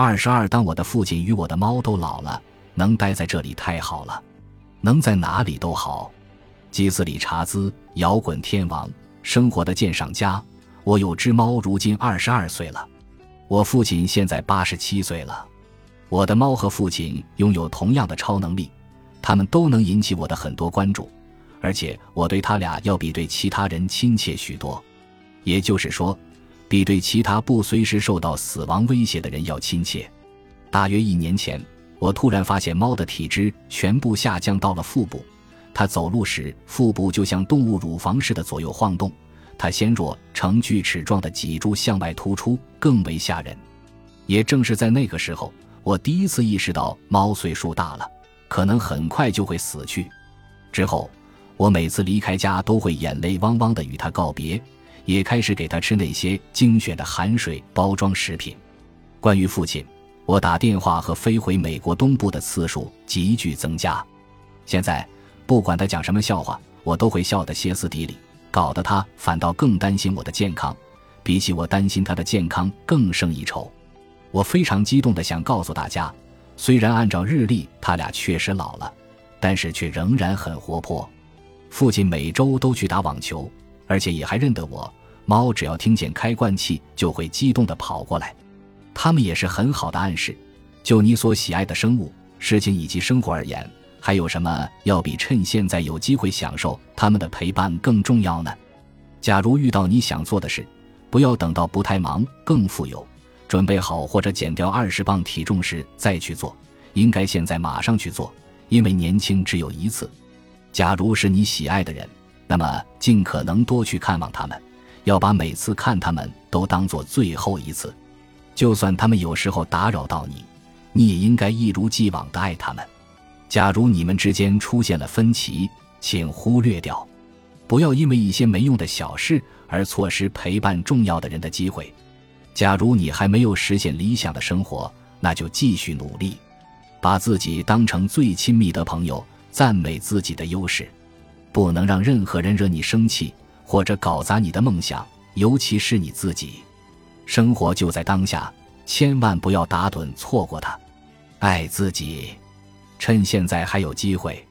二十二，当我的父亲与我的猫都老了，能待在这里太好了，能在哪里都好。基斯理查兹，摇滚天王，生活的鉴赏家。我有只猫，如今二十二岁了。我父亲现在八十七岁了。我的猫和父亲拥有同样的超能力，他们都能引起我的很多关注，而且我对他俩要比对其他人亲切许多。也就是说，比对其他不随时受到死亡威胁的人要亲切。大约一年前，我突然发现猫的体脂全部下降到了腹部。它走路时，腹部就像动物乳房似的左右晃动。它纤弱呈锯齿状的脊柱向外突出，更为吓人。也正是在那个时候，我第一次意识到猫岁数大了，可能很快就会死去。之后，我每次离开家都会眼泪汪汪地与它告别，也开始给他吃那些精选的含水包装食品。关于父亲，我打电话和飞回美国东部的次数急剧增加。现在。不管他讲什么笑话，我都会笑得歇斯底里，搞得他反倒更担心我的健康，比起我担心他的健康更胜一筹。我非常激动地想告诉大家，虽然按照日历他俩确实老了，但是却仍然很活泼。父亲每周都去打网球，而且也还认得我。猫只要听见开罐器，就会激动地跑过来。它们也是很好的暗示，就你所喜爱的生物、事情以及生活而言。还有什么要比趁现在有机会享受他们的陪伴更重要呢？假如遇到你想做的事，不要等到不太忙、更富有、准备好或者减掉二十磅体重时再去做，应该现在马上去做，因为年轻只有一次。假如是你喜爱的人，那么尽可能多去看望他们，要把每次看他们都当做最后一次。就算他们有时候打扰到你，你也应该一如既往地爱他们。假如你们之间出现了分歧，请忽略掉，不要因为一些没用的小事而错失陪伴重要的人的机会。假如你还没有实现理想的生活，那就继续努力，把自己当成最亲密的朋友，赞美自己的优势，不能让任何人惹你生气或者搞砸你的梦想，尤其是你自己。生活就在当下，千万不要打盹错过它。爱自己。趁现在还有机会。